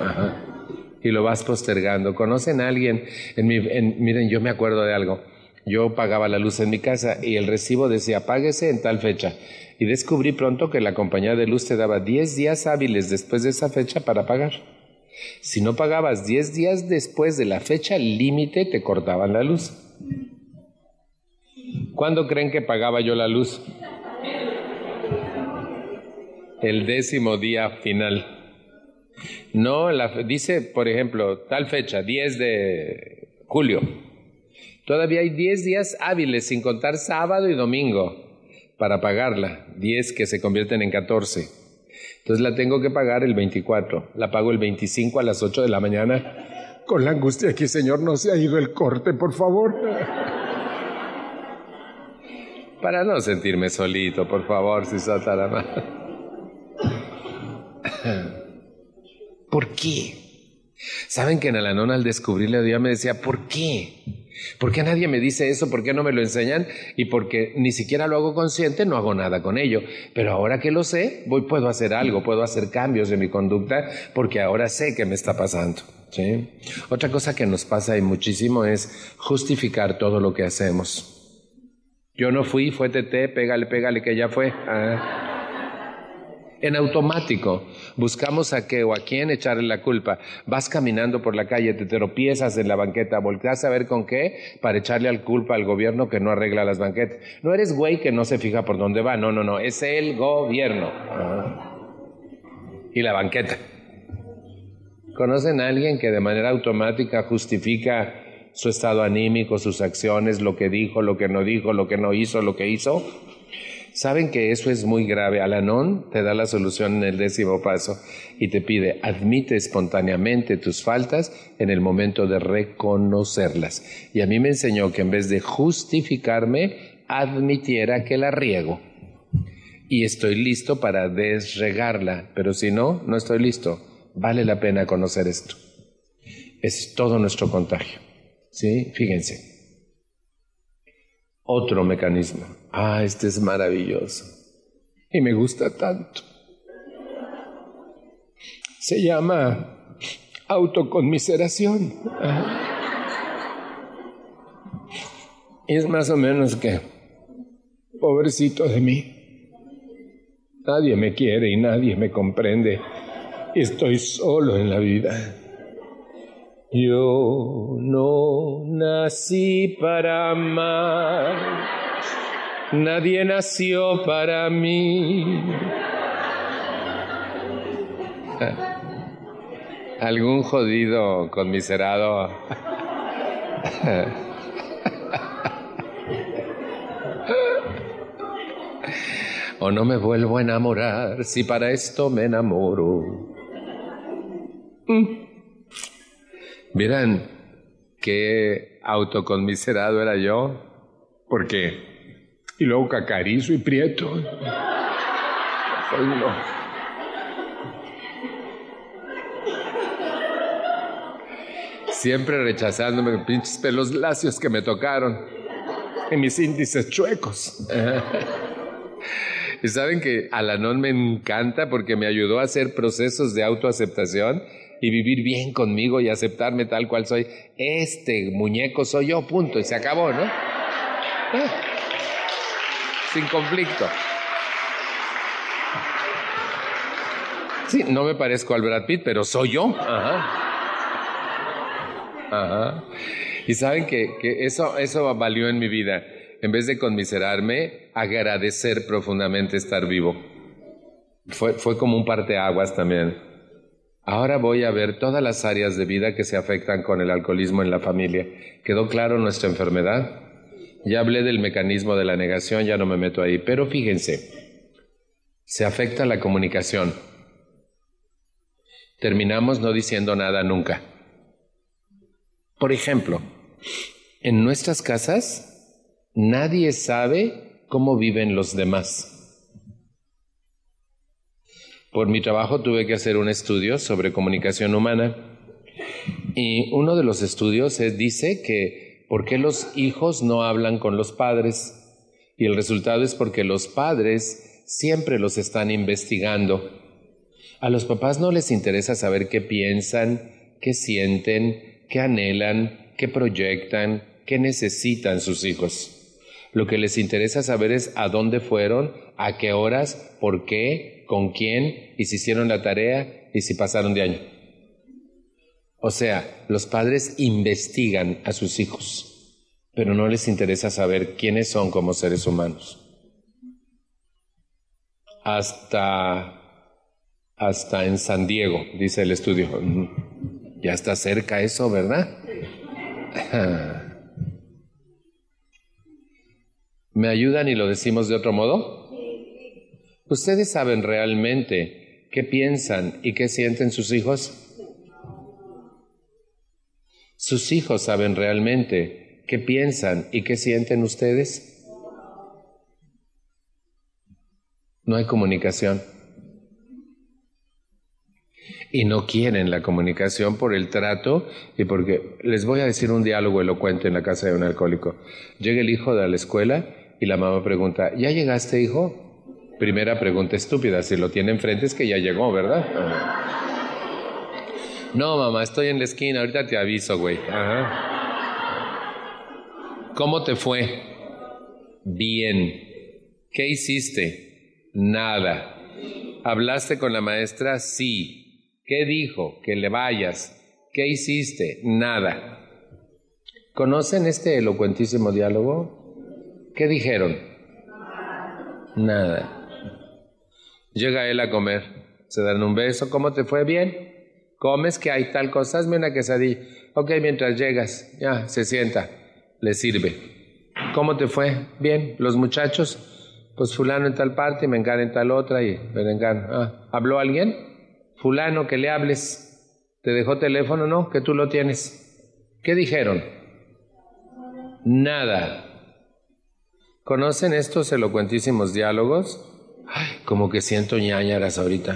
y lo vas postergando. ¿Conocen a alguien? En mi, miren, yo me acuerdo de algo. Yo pagaba la luz en mi casa y el recibo decía páguese en tal fecha. Y descubrí pronto que la compañía de luz te daba 10 días hábiles después de esa fecha para pagar. Si no pagabas 10 días después de la fecha límite, te cortaban la luz. ¿Cuándo creen que pagaba yo la luz? El décimo día final. No, dice, por ejemplo, tal fecha, 10 de julio. Todavía hay 10 días hábiles, sin contar sábado y domingo, para pagarla. 10 que se convierten en 14. Entonces la tengo que pagar el 24. La pago el 25 a las 8 de la mañana. Con la angustia que, Señor, no se ha ido el corte, por favor. Para no sentirme solito, por favor, si mano. ¿Por qué? Saben que en Alanón al descubrirle a Dios me decía, ¿por qué? ¿Por qué nadie me dice eso? ¿Por qué no me lo enseñan? Y porque ni siquiera lo hago consciente, no hago nada con ello. Pero ahora que lo sé, voy, puedo hacer algo, puedo hacer cambios en mi conducta, porque ahora sé qué me está pasando. ¿sí? Otra cosa que nos pasa y muchísimo es justificar todo lo que hacemos. Yo no fui, fue TT, pégale, pégale, que ya fue. Ah. En automático, buscamos a qué o a quién echarle la culpa. Vas caminando por la calle, te tropiezas en la banqueta, volteas a ver con qué para echarle la culpa al gobierno que no arregla las banquetas. No eres güey que no se fija por dónde va, no, no, no, es el gobierno. Y la banqueta. ¿Conocen a alguien que de manera automática justifica su estado anímico, sus acciones, lo que dijo, lo que no dijo, lo que no hizo, lo que hizo? Saben que eso es muy grave. Alanón te da la solución en el décimo paso y te pide, admite espontáneamente tus faltas en el momento de reconocerlas. Y a mí me enseñó que en vez de justificarme, admitiera que la riego. Y estoy listo para desregarla, pero si no, no estoy listo. Vale la pena conocer esto. Es todo nuestro contagio. ¿Sí? Fíjense. Otro mecanismo. Ah, este es maravilloso. Y me gusta tanto. Se llama autoconmiseración. Es más o menos que, pobrecito de mí, nadie me quiere y nadie me comprende. Estoy solo en la vida. Yo no nací para amar, nadie nació para mí. Algún jodido conmiserado. o no me vuelvo a enamorar si para esto me enamoro. Mm. Miran qué autoconmiserado era yo. ¿Por qué? Y luego cacarizo y prieto. Siempre rechazándome pinches pelos lacios que me tocaron. En mis índices chuecos. y saben que Alanón me encanta porque me ayudó a hacer procesos de autoaceptación y vivir bien conmigo y aceptarme tal cual soy. Este muñeco soy yo, punto, y se acabó, ¿no? Ah. sin conflicto. Sí, no me parezco al Brad Pitt, pero soy yo. Ajá. Ajá. Y saben que, que eso, eso valió en mi vida. En vez de conmiserarme, agradecer profundamente estar vivo. Fue, fue como un parteaguas también. Ahora voy a ver todas las áreas de vida que se afectan con el alcoholismo en la familia. ¿Quedó claro nuestra enfermedad? Ya hablé del mecanismo de la negación, ya no me meto ahí, pero fíjense, se afecta la comunicación. Terminamos no diciendo nada nunca. Por ejemplo, en nuestras casas nadie sabe cómo viven los demás. Por mi trabajo tuve que hacer un estudio sobre comunicación humana y uno de los estudios dice que por qué los hijos no hablan con los padres y el resultado es porque los padres siempre los están investigando. A los papás no les interesa saber qué piensan, qué sienten, qué anhelan, qué proyectan, qué necesitan sus hijos. Lo que les interesa saber es a dónde fueron, a qué horas, por qué, con quién y si hicieron la tarea y si pasaron de año. O sea, los padres investigan a sus hijos, pero no les interesa saber quiénes son como seres humanos. Hasta, hasta en San Diego, dice el estudio. Ya está cerca eso, ¿verdad? ¿Me ayudan y lo decimos de otro modo? ¿Ustedes saben realmente qué piensan y qué sienten sus hijos? ¿Sus hijos saben realmente qué piensan y qué sienten ustedes? No hay comunicación. Y no quieren la comunicación por el trato y porque les voy a decir un diálogo elocuente en la casa de un alcohólico. Llega el hijo de la escuela y la mamá pregunta, ¿ya llegaste hijo? Primera pregunta estúpida, si lo tiene enfrente es que ya llegó, ¿verdad? No, mamá, estoy en la esquina, ahorita te aviso, güey. ¿Cómo te fue? Bien. ¿Qué hiciste? Nada. ¿Hablaste con la maestra? Sí. ¿Qué dijo? Que le vayas. ¿Qué hiciste? Nada. ¿Conocen este elocuentísimo diálogo? ¿Qué dijeron? Nada. Llega él a comer. Se dan un beso. ¿Cómo te fue? Bien. ¿Comes que hay tal cosa? Hazme una quesadilla. Ok, mientras llegas, ya, se sienta. Le sirve. ¿Cómo te fue? Bien. ¿Los muchachos? Pues fulano en tal parte y Mengano en tal otra y Merengano. Ah, ¿habló alguien? Fulano, que le hables. ¿Te dejó teléfono? No, que tú lo tienes. ¿Qué dijeron? Nada. ¿Conocen estos elocuentísimos diálogos? Ay, como que siento ñañaras ahorita.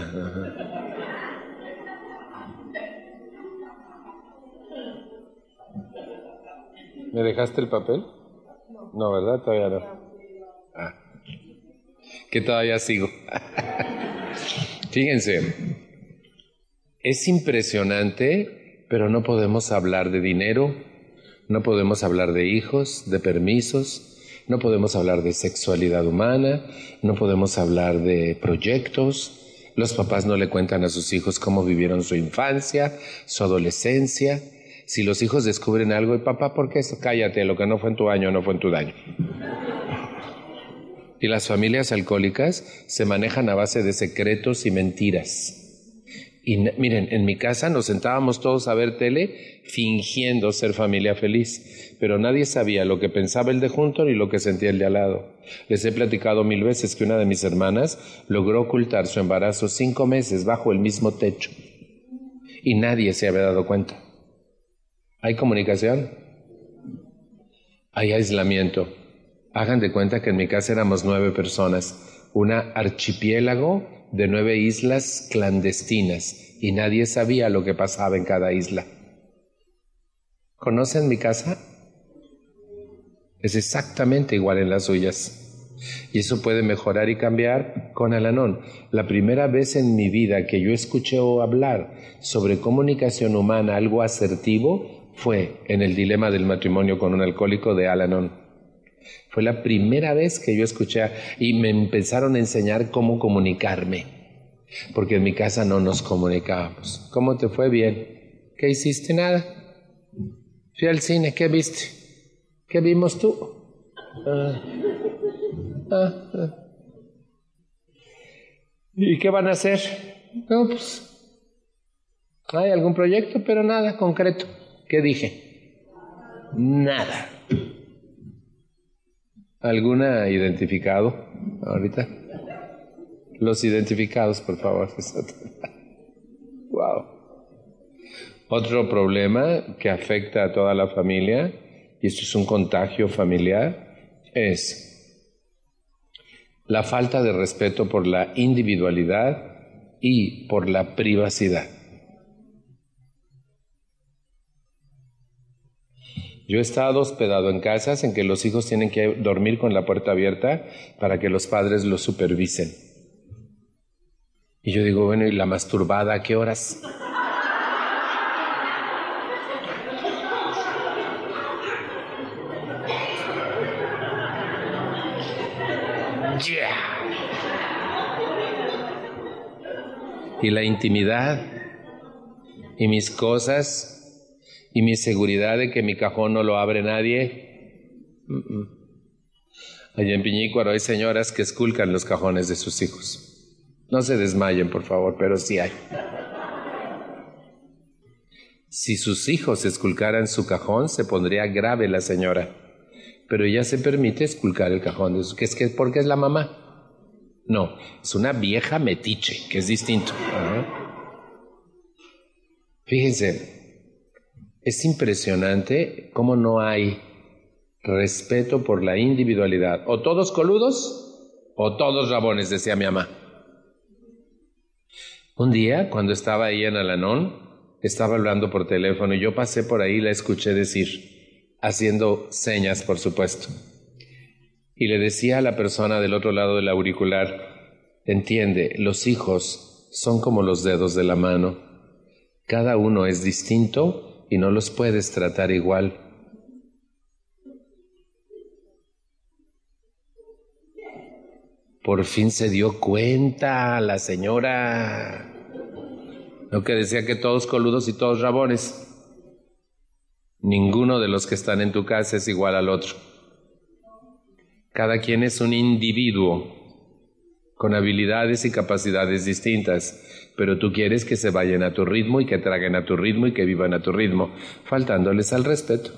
¿Me dejaste el papel? No, ¿verdad? Todavía no. Ah. Que todavía sigo. Fíjense, es impresionante, pero no podemos hablar de dinero, no podemos hablar de hijos, de permisos, no podemos hablar de sexualidad humana, no podemos hablar de proyectos. Los papás no le cuentan a sus hijos cómo vivieron su infancia, su adolescencia. Si los hijos descubren algo, y papá, ¿por qué eso? Cállate, lo que no fue en tu año no fue en tu daño. Y las familias alcohólicas se manejan a base de secretos y mentiras. Y miren, en mi casa nos sentábamos todos a ver tele fingiendo ser familia feliz, pero nadie sabía lo que pensaba el de junto ni lo que sentía el de al lado. Les he platicado mil veces que una de mis hermanas logró ocultar su embarazo cinco meses bajo el mismo techo y nadie se había dado cuenta. ¿Hay comunicación? Hay aislamiento. Hagan de cuenta que en mi casa éramos nueve personas, una archipiélago de nueve islas clandestinas y nadie sabía lo que pasaba en cada isla. ¿Conocen mi casa? Es exactamente igual en las suyas. Y eso puede mejorar y cambiar con Alanón. La primera vez en mi vida que yo escuché hablar sobre comunicación humana, algo asertivo, fue en el dilema del matrimonio con un alcohólico de Alanon. Fue la primera vez que yo escuché y me empezaron a enseñar cómo comunicarme, porque en mi casa no nos comunicábamos. ¿Cómo te fue bien? ¿Qué hiciste? Nada. Fui al cine, ¿qué viste? ¿Qué vimos tú? Ah. Ah, ah. ¿Y qué van a hacer? No, pues hay algún proyecto, pero nada concreto. ¿Qué dije? Nada. ¿Alguna identificado ahorita? Los identificados, por favor. wow. Otro problema que afecta a toda la familia, y esto es un contagio familiar, es la falta de respeto por la individualidad y por la privacidad. Yo he estado hospedado en casas en que los hijos tienen que dormir con la puerta abierta para que los padres los supervisen. Y yo digo, bueno, ¿y la masturbada a qué horas? Y la intimidad y mis cosas y mi seguridad de que mi cajón no lo abre nadie. Allá en Piñícuaro hay señoras que esculcan los cajones de sus hijos. No se desmayen, por favor, pero sí hay. Si sus hijos esculcaran su cajón, se pondría grave la señora. Pero ella se permite esculcar el cajón de su... ¿Qué es que porque es la mamá? No, es una vieja metiche, que es distinto. Fíjense, es impresionante cómo no hay respeto por la individualidad. O todos coludos o todos rabones, decía mi mamá. Un día, cuando estaba ahí en Alanón, estaba hablando por teléfono y yo pasé por ahí y la escuché decir, haciendo señas, por supuesto. Y le decía a la persona del otro lado del auricular, entiende, los hijos son como los dedos de la mano. Cada uno es distinto y no los puedes tratar igual. Por fin se dio cuenta la señora. Lo que decía que todos coludos y todos rabones. Ninguno de los que están en tu casa es igual al otro. Cada quien es un individuo con habilidades y capacidades distintas, pero tú quieres que se vayan a tu ritmo y que traguen a tu ritmo y que vivan a tu ritmo, faltándoles al respeto.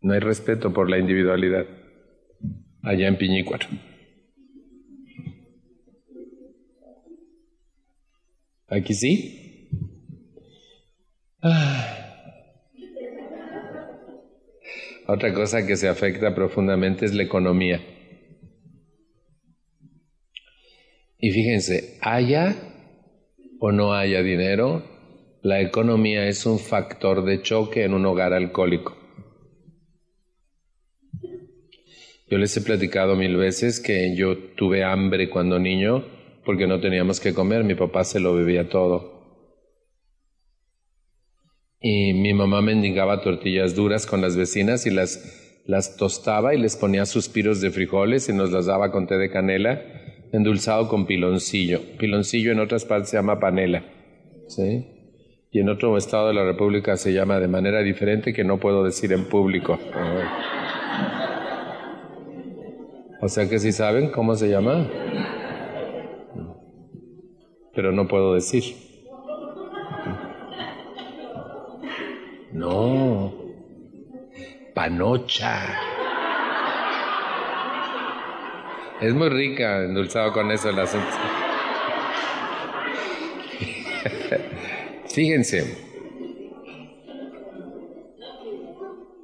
No hay respeto por la individualidad allá en Piñícuaro. Aquí sí. Otra cosa que se afecta profundamente es la economía. Y fíjense, haya o no haya dinero, la economía es un factor de choque en un hogar alcohólico. Yo les he platicado mil veces que yo tuve hambre cuando niño porque no teníamos que comer, mi papá se lo bebía todo. Y mi mamá mendigaba tortillas duras con las vecinas y las, las tostaba y les ponía suspiros de frijoles y nos las daba con té de canela endulzado con piloncillo. Piloncillo en otras partes se llama panela. ¿sí? Y en otro estado de la República se llama de manera diferente que no puedo decir en público. O sea que si saben cómo se llama. Pero no puedo decir. No. Panocha. Es muy rica, endulzado con eso el asunto. Fíjense,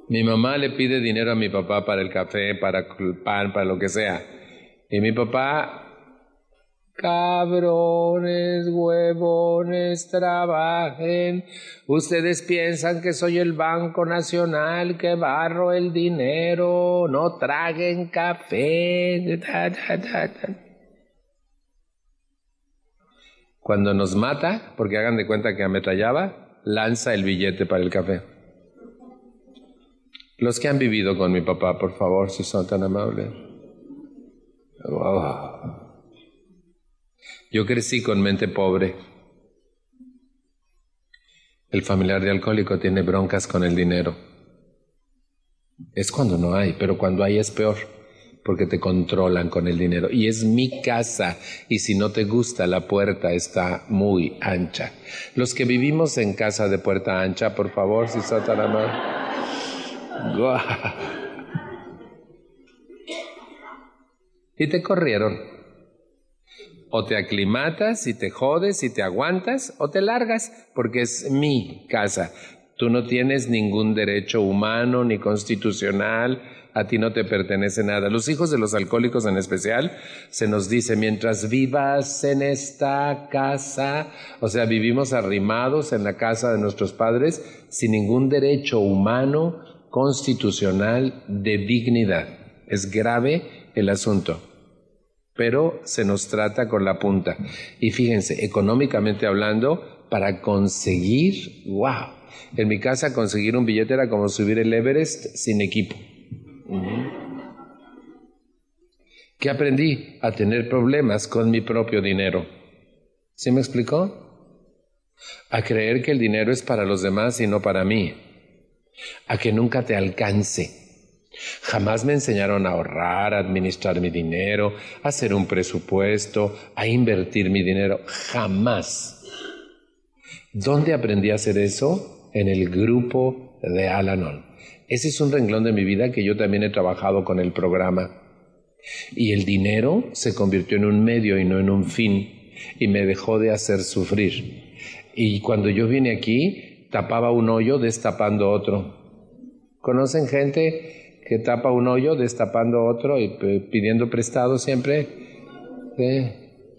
mi mamá le pide dinero a mi papá para el café, para el pan, para lo que sea. Y mi papá Cabrones, huevones, trabajen. Ustedes piensan que soy el Banco Nacional que barro el dinero. No traguen café. Cuando nos mata, porque hagan de cuenta que ametrallaba, lanza el billete para el café. Los que han vivido con mi papá, por favor, si son tan amables. Yo crecí con mente pobre. El familiar de alcohólico tiene broncas con el dinero. Es cuando no hay, pero cuando hay es peor, porque te controlan con el dinero. Y es mi casa, y si no te gusta, la puerta está muy ancha. Los que vivimos en casa de puerta ancha, por favor, si son tan Y te corrieron. O te aclimatas y te jodes y te aguantas o te largas porque es mi casa. Tú no tienes ningún derecho humano ni constitucional, a ti no te pertenece nada. Los hijos de los alcohólicos en especial se nos dice, mientras vivas en esta casa, o sea, vivimos arrimados en la casa de nuestros padres sin ningún derecho humano, constitucional, de dignidad. Es grave el asunto pero se nos trata con la punta. Y fíjense, económicamente hablando, para conseguir, wow, en mi casa conseguir un billete era como subir el Everest sin equipo. ¿Qué aprendí? A tener problemas con mi propio dinero. ¿Sí me explicó? A creer que el dinero es para los demás y no para mí. A que nunca te alcance Jamás me enseñaron a ahorrar, a administrar mi dinero, a hacer un presupuesto, a invertir mi dinero. Jamás. ¿Dónde aprendí a hacer eso? En el grupo de Alanon. Ese es un renglón de mi vida que yo también he trabajado con el programa. Y el dinero se convirtió en un medio y no en un fin. Y me dejó de hacer sufrir. Y cuando yo vine aquí, tapaba un hoyo destapando otro. ¿Conocen gente que tapa un hoyo destapando otro y pidiendo prestado siempre.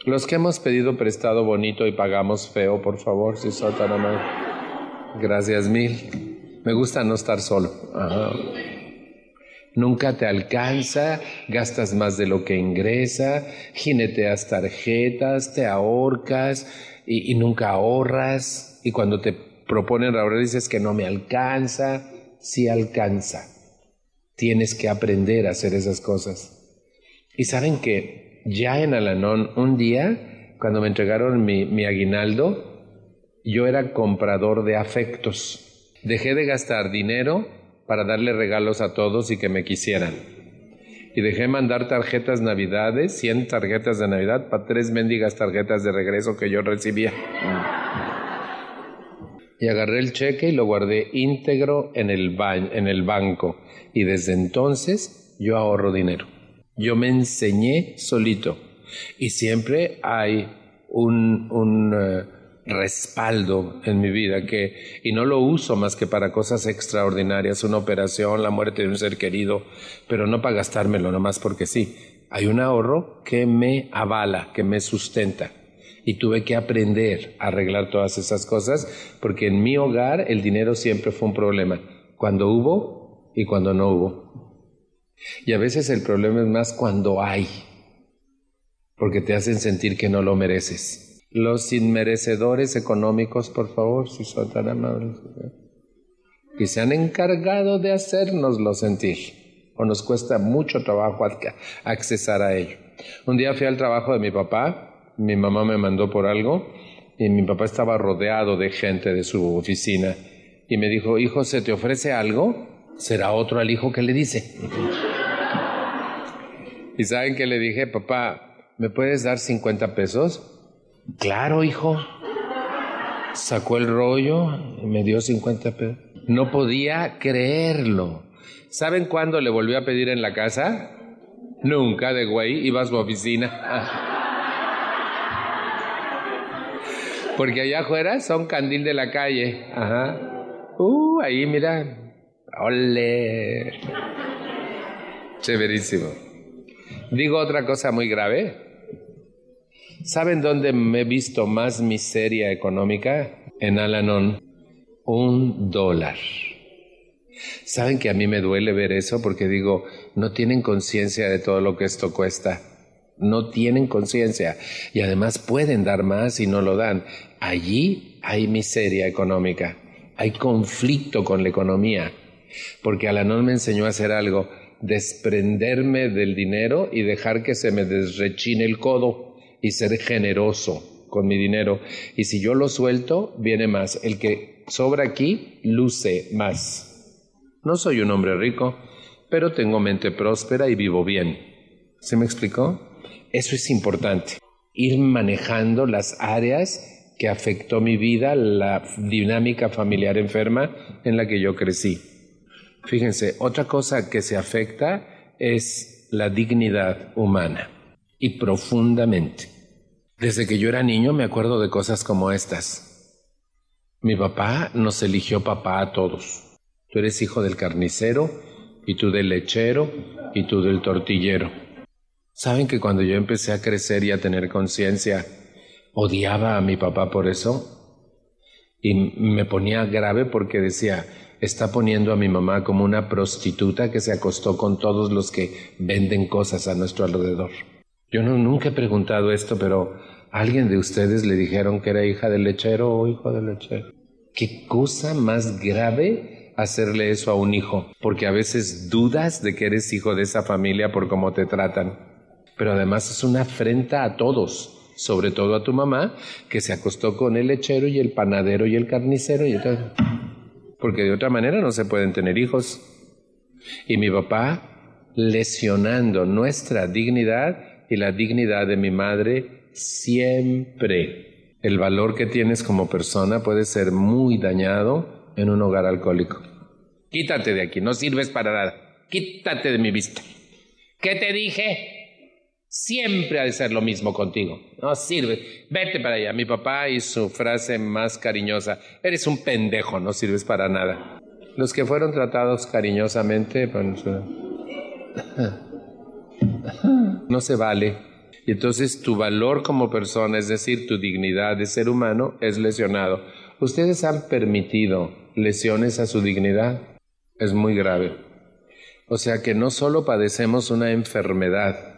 Los que hemos pedido prestado bonito y pagamos feo, por favor, si son tan amables. Gracias mil. Me gusta no estar solo. Nunca te alcanza, gastas más de lo que ingresa, jineteas tarjetas, te ahorcas y, y nunca ahorras. Y cuando te proponen ahorrar dices que no me alcanza, sí alcanza. Tienes que aprender a hacer esas cosas. Y saben que ya en Alanón, un día, cuando me entregaron mi, mi aguinaldo, yo era comprador de afectos. Dejé de gastar dinero para darle regalos a todos y que me quisieran. Y dejé mandar tarjetas navidades, 100 tarjetas de Navidad, para tres mendigas tarjetas de regreso que yo recibía. Y agarré el cheque y lo guardé íntegro en el, en el banco. Y desde entonces yo ahorro dinero. Yo me enseñé solito. Y siempre hay un, un eh, respaldo en mi vida que, y no lo uso más que para cosas extraordinarias, una operación, la muerte de un ser querido, pero no para gastármelo nomás porque sí. Hay un ahorro que me avala, que me sustenta y tuve que aprender a arreglar todas esas cosas porque en mi hogar el dinero siempre fue un problema, cuando hubo y cuando no hubo. Y a veces el problema es más cuando hay, porque te hacen sentir que no lo mereces. Los inmerecedores económicos, por favor, si son tan amables, que se han encargado de hacernoslo sentir, o nos cuesta mucho trabajo accesar a ello. Un día fui al trabajo de mi papá, mi mamá me mandó por algo y mi papá estaba rodeado de gente de su oficina y me dijo, hijo, ¿se te ofrece algo? Será otro al hijo que le dice. ¿Y saben qué le dije? Papá, ¿me puedes dar 50 pesos? Claro, hijo. Sacó el rollo y me dio 50 pesos. No podía creerlo. ¿Saben cuándo le volvió a pedir en la casa? Nunca, de güey, iba a su oficina. Porque allá afuera son candil de la calle. Ajá. Uh, ahí mira. Ole. Chéverísimo. Digo otra cosa muy grave. ¿Saben dónde me he visto más miseria económica? En Alanon. Un dólar. ¿Saben que a mí me duele ver eso? Porque digo, no tienen conciencia de todo lo que esto cuesta no tienen conciencia y además pueden dar más y no lo dan. Allí hay miseria económica, hay conflicto con la economía, porque Alanón me enseñó a hacer algo, desprenderme del dinero y dejar que se me desrechine el codo y ser generoso con mi dinero. Y si yo lo suelto, viene más. El que sobra aquí luce más. No soy un hombre rico, pero tengo mente próspera y vivo bien. ¿Se me explicó? Eso es importante. Ir manejando las áreas que afectó mi vida, la dinámica familiar enferma en la que yo crecí. Fíjense, otra cosa que se afecta es la dignidad humana y profundamente. Desde que yo era niño me acuerdo de cosas como estas. Mi papá nos eligió papá a todos. Tú eres hijo del carnicero y tú del lechero y tú del tortillero. ¿Saben que cuando yo empecé a crecer y a tener conciencia, odiaba a mi papá por eso? Y me ponía grave porque decía, está poniendo a mi mamá como una prostituta que se acostó con todos los que venden cosas a nuestro alrededor. Yo no, nunca he preguntado esto, pero alguien de ustedes le dijeron que era hija del lechero o hijo del lechero. ¿Qué cosa más grave hacerle eso a un hijo? Porque a veces dudas de que eres hijo de esa familia por cómo te tratan pero además es una afrenta a todos, sobre todo a tu mamá, que se acostó con el lechero y el panadero y el carnicero y todo. Porque de otra manera no se pueden tener hijos. Y mi papá lesionando nuestra dignidad y la dignidad de mi madre siempre. El valor que tienes como persona puede ser muy dañado en un hogar alcohólico. Quítate de aquí, no sirves para nada. Quítate de mi vista. ¿Qué te dije? Siempre ha de ser lo mismo contigo. No sirve. Vete para allá. Mi papá y su frase más cariñosa. Eres un pendejo, no sirves para nada. Los que fueron tratados cariñosamente, pues, no se vale. Y entonces tu valor como persona, es decir, tu dignidad de ser humano, es lesionado. ¿Ustedes han permitido lesiones a su dignidad? Es muy grave. O sea que no solo padecemos una enfermedad,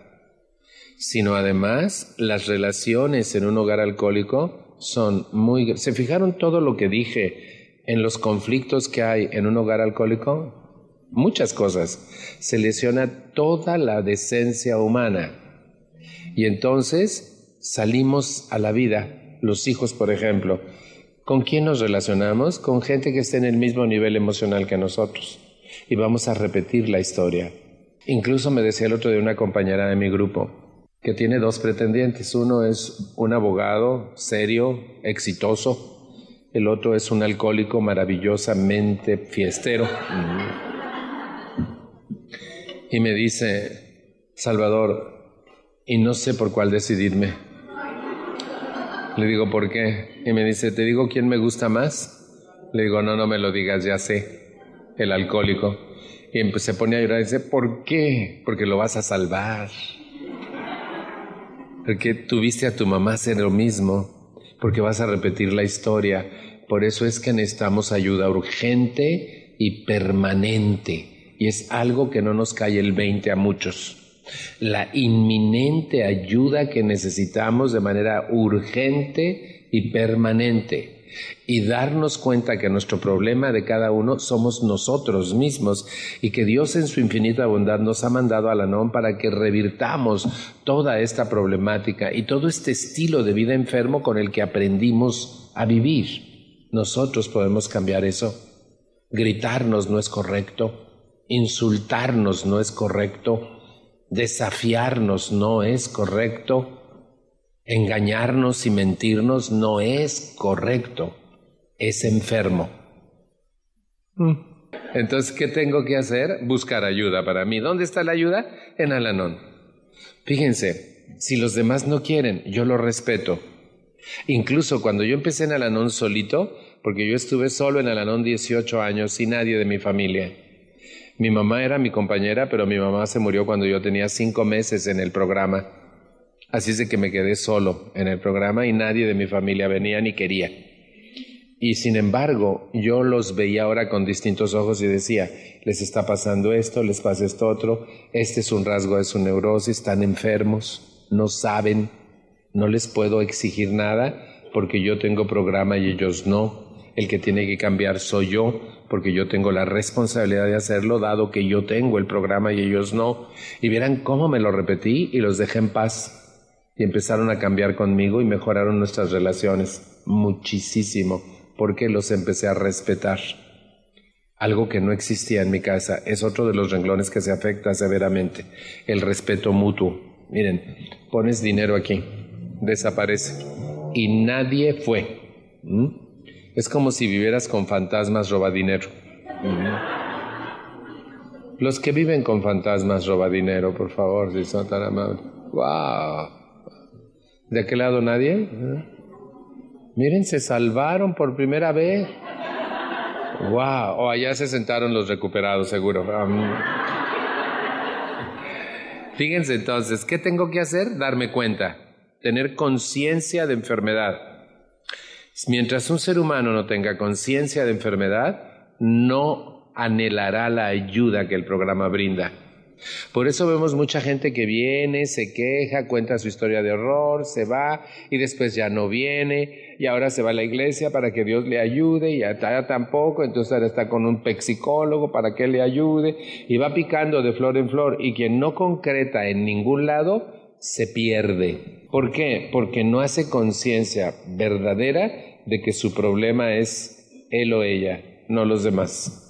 sino además las relaciones en un hogar alcohólico son muy... ¿Se fijaron todo lo que dije en los conflictos que hay en un hogar alcohólico? Muchas cosas. Se lesiona toda la decencia humana. Y entonces salimos a la vida, los hijos, por ejemplo. ¿Con quién nos relacionamos? Con gente que esté en el mismo nivel emocional que nosotros. Y vamos a repetir la historia. Incluso me decía el otro de una compañera de mi grupo que tiene dos pretendientes. Uno es un abogado serio, exitoso. El otro es un alcohólico maravillosamente fiestero. Y me dice, Salvador, y no sé por cuál decidirme. Le digo, ¿por qué? Y me dice, ¿te digo quién me gusta más? Le digo, no, no me lo digas, ya sé, el alcohólico. Y se pone a llorar y dice, ¿por qué? Porque lo vas a salvar. Porque tuviste a tu mamá hacer lo mismo. Porque vas a repetir la historia. Por eso es que necesitamos ayuda urgente y permanente. Y es algo que no nos cae el 20 a muchos la inminente ayuda que necesitamos de manera urgente y permanente y darnos cuenta que nuestro problema de cada uno somos nosotros mismos y que Dios en su infinita bondad nos ha mandado a la para que revirtamos toda esta problemática y todo este estilo de vida enfermo con el que aprendimos a vivir. Nosotros podemos cambiar eso. Gritarnos no es correcto, insultarnos no es correcto, Desafiarnos no es correcto. Engañarnos y mentirnos no es correcto. Es enfermo. Mm. Entonces, ¿qué tengo que hacer? Buscar ayuda para mí. ¿Dónde está la ayuda? En Alanón. Fíjense, si los demás no quieren, yo lo respeto. Incluso cuando yo empecé en Alanón solito, porque yo estuve solo en Alanón 18 años sin nadie de mi familia. Mi mamá era mi compañera, pero mi mamá se murió cuando yo tenía cinco meses en el programa. Así es que me quedé solo en el programa y nadie de mi familia venía ni quería. Y sin embargo, yo los veía ahora con distintos ojos y decía, les está pasando esto, les pasa esto otro, este es un rasgo de su neurosis, están enfermos, no saben, no les puedo exigir nada porque yo tengo programa y ellos no. El que tiene que cambiar soy yo, porque yo tengo la responsabilidad de hacerlo, dado que yo tengo el programa y ellos no. Y vieran cómo me lo repetí y los dejé en paz. Y empezaron a cambiar conmigo y mejoraron nuestras relaciones muchísimo, porque los empecé a respetar. Algo que no existía en mi casa es otro de los renglones que se afecta severamente, el respeto mutuo. Miren, pones dinero aquí, desaparece y nadie fue. Es como si vivieras con fantasmas robadinero. Los que viven con fantasmas robadinero, por favor, si son tan amables. ¡Wow! ¿De aquel lado nadie? Miren, se salvaron por primera vez. ¡Wow! O allá se sentaron los recuperados, seguro. Fíjense entonces, ¿qué tengo que hacer? Darme cuenta, tener conciencia de enfermedad. Mientras un ser humano no tenga conciencia de enfermedad, no anhelará la ayuda que el programa brinda. Por eso vemos mucha gente que viene, se queja, cuenta su historia de horror, se va y después ya no viene y ahora se va a la iglesia para que Dios le ayude y ya tampoco, entonces ahora está con un psicólogo para que le ayude y va picando de flor en flor y quien no concreta en ningún lado se pierde. ¿Por qué? Porque no hace conciencia verdadera de que su problema es él o ella, no los demás.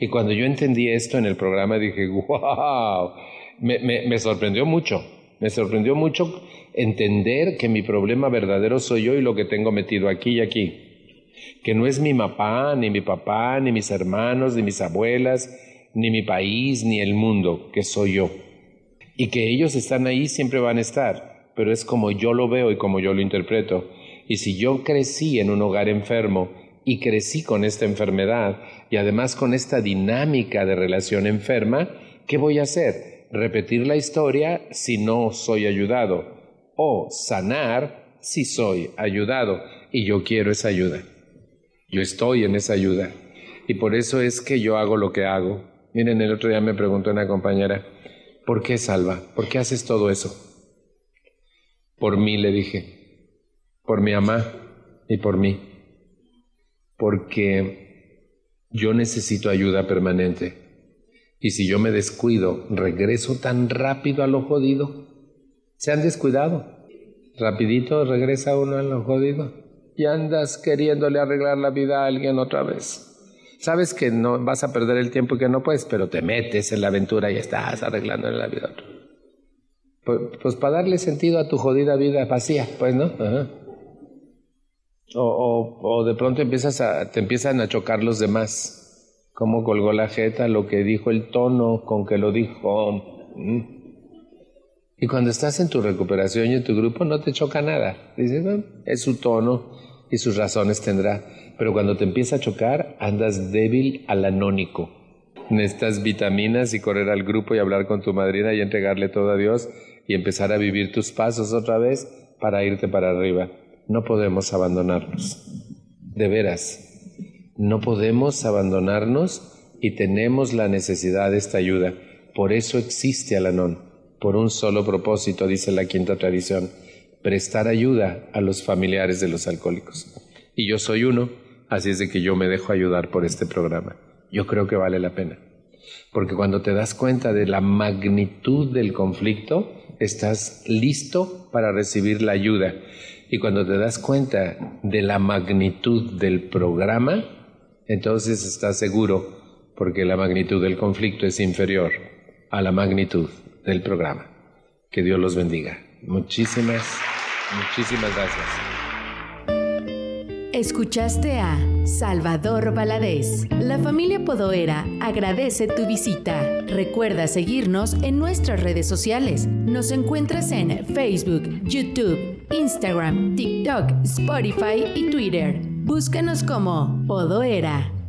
Y cuando yo entendí esto en el programa dije, wow, me, sorprendió mucho, me sorprendió mucho entender que mi problema verdadero soy yo y lo que tengo metido aquí y aquí. Que no es mi papá, ni mi papá, ni mis hermanos, ni mis abuelas, ni mi país, ni el mundo, que soy yo. Y que ellos están ahí, siempre van a estar pero es como yo lo veo y como yo lo interpreto. Y si yo crecí en un hogar enfermo y crecí con esta enfermedad y además con esta dinámica de relación enferma, ¿qué voy a hacer? ¿Repetir la historia si no soy ayudado? ¿O sanar si soy ayudado? Y yo quiero esa ayuda. Yo estoy en esa ayuda. Y por eso es que yo hago lo que hago. Miren, el otro día me preguntó una compañera, ¿por qué salva? ¿Por qué haces todo eso? Por mí le dije, por mi mamá y por mí, porque yo necesito ayuda permanente. Y si yo me descuido, regreso tan rápido a lo jodido. Se han descuidado. Rapidito regresa uno a lo jodido y andas queriéndole arreglar la vida a alguien otra vez. Sabes que no vas a perder el tiempo que no puedes, pero te metes en la aventura y estás arreglando la vida a otro. Pues, pues, para darle sentido a tu jodida vida vacía, pues, ¿no? O, o, de pronto empiezas a, te empiezan a chocar los demás. Cómo colgó la jeta, lo que dijo, el tono con que lo dijo. Mm. Y cuando estás en tu recuperación y en tu grupo no te choca nada. Dices, es su tono y sus razones tendrá. Pero cuando te empieza a chocar, andas débil al anónico. Necesitas vitaminas y correr al grupo y hablar con tu madrina y entregarle todo a Dios y empezar a vivir tus pasos otra vez para irte para arriba. No podemos abandonarnos. De veras, no podemos abandonarnos y tenemos la necesidad de esta ayuda. Por eso existe Alanón, por un solo propósito, dice la quinta tradición, prestar ayuda a los familiares de los alcohólicos. Y yo soy uno, así es de que yo me dejo ayudar por este programa. Yo creo que vale la pena. Porque cuando te das cuenta de la magnitud del conflicto, estás listo para recibir la ayuda. Y cuando te das cuenta de la magnitud del programa, entonces estás seguro porque la magnitud del conflicto es inferior a la magnitud del programa. Que Dios los bendiga. Muchísimas, muchísimas gracias. Escuchaste a Salvador Valadez. La familia Podoera agradece tu visita. Recuerda seguirnos en nuestras redes sociales. Nos encuentras en Facebook, YouTube, Instagram, TikTok, Spotify y Twitter. Búscanos como Podoera.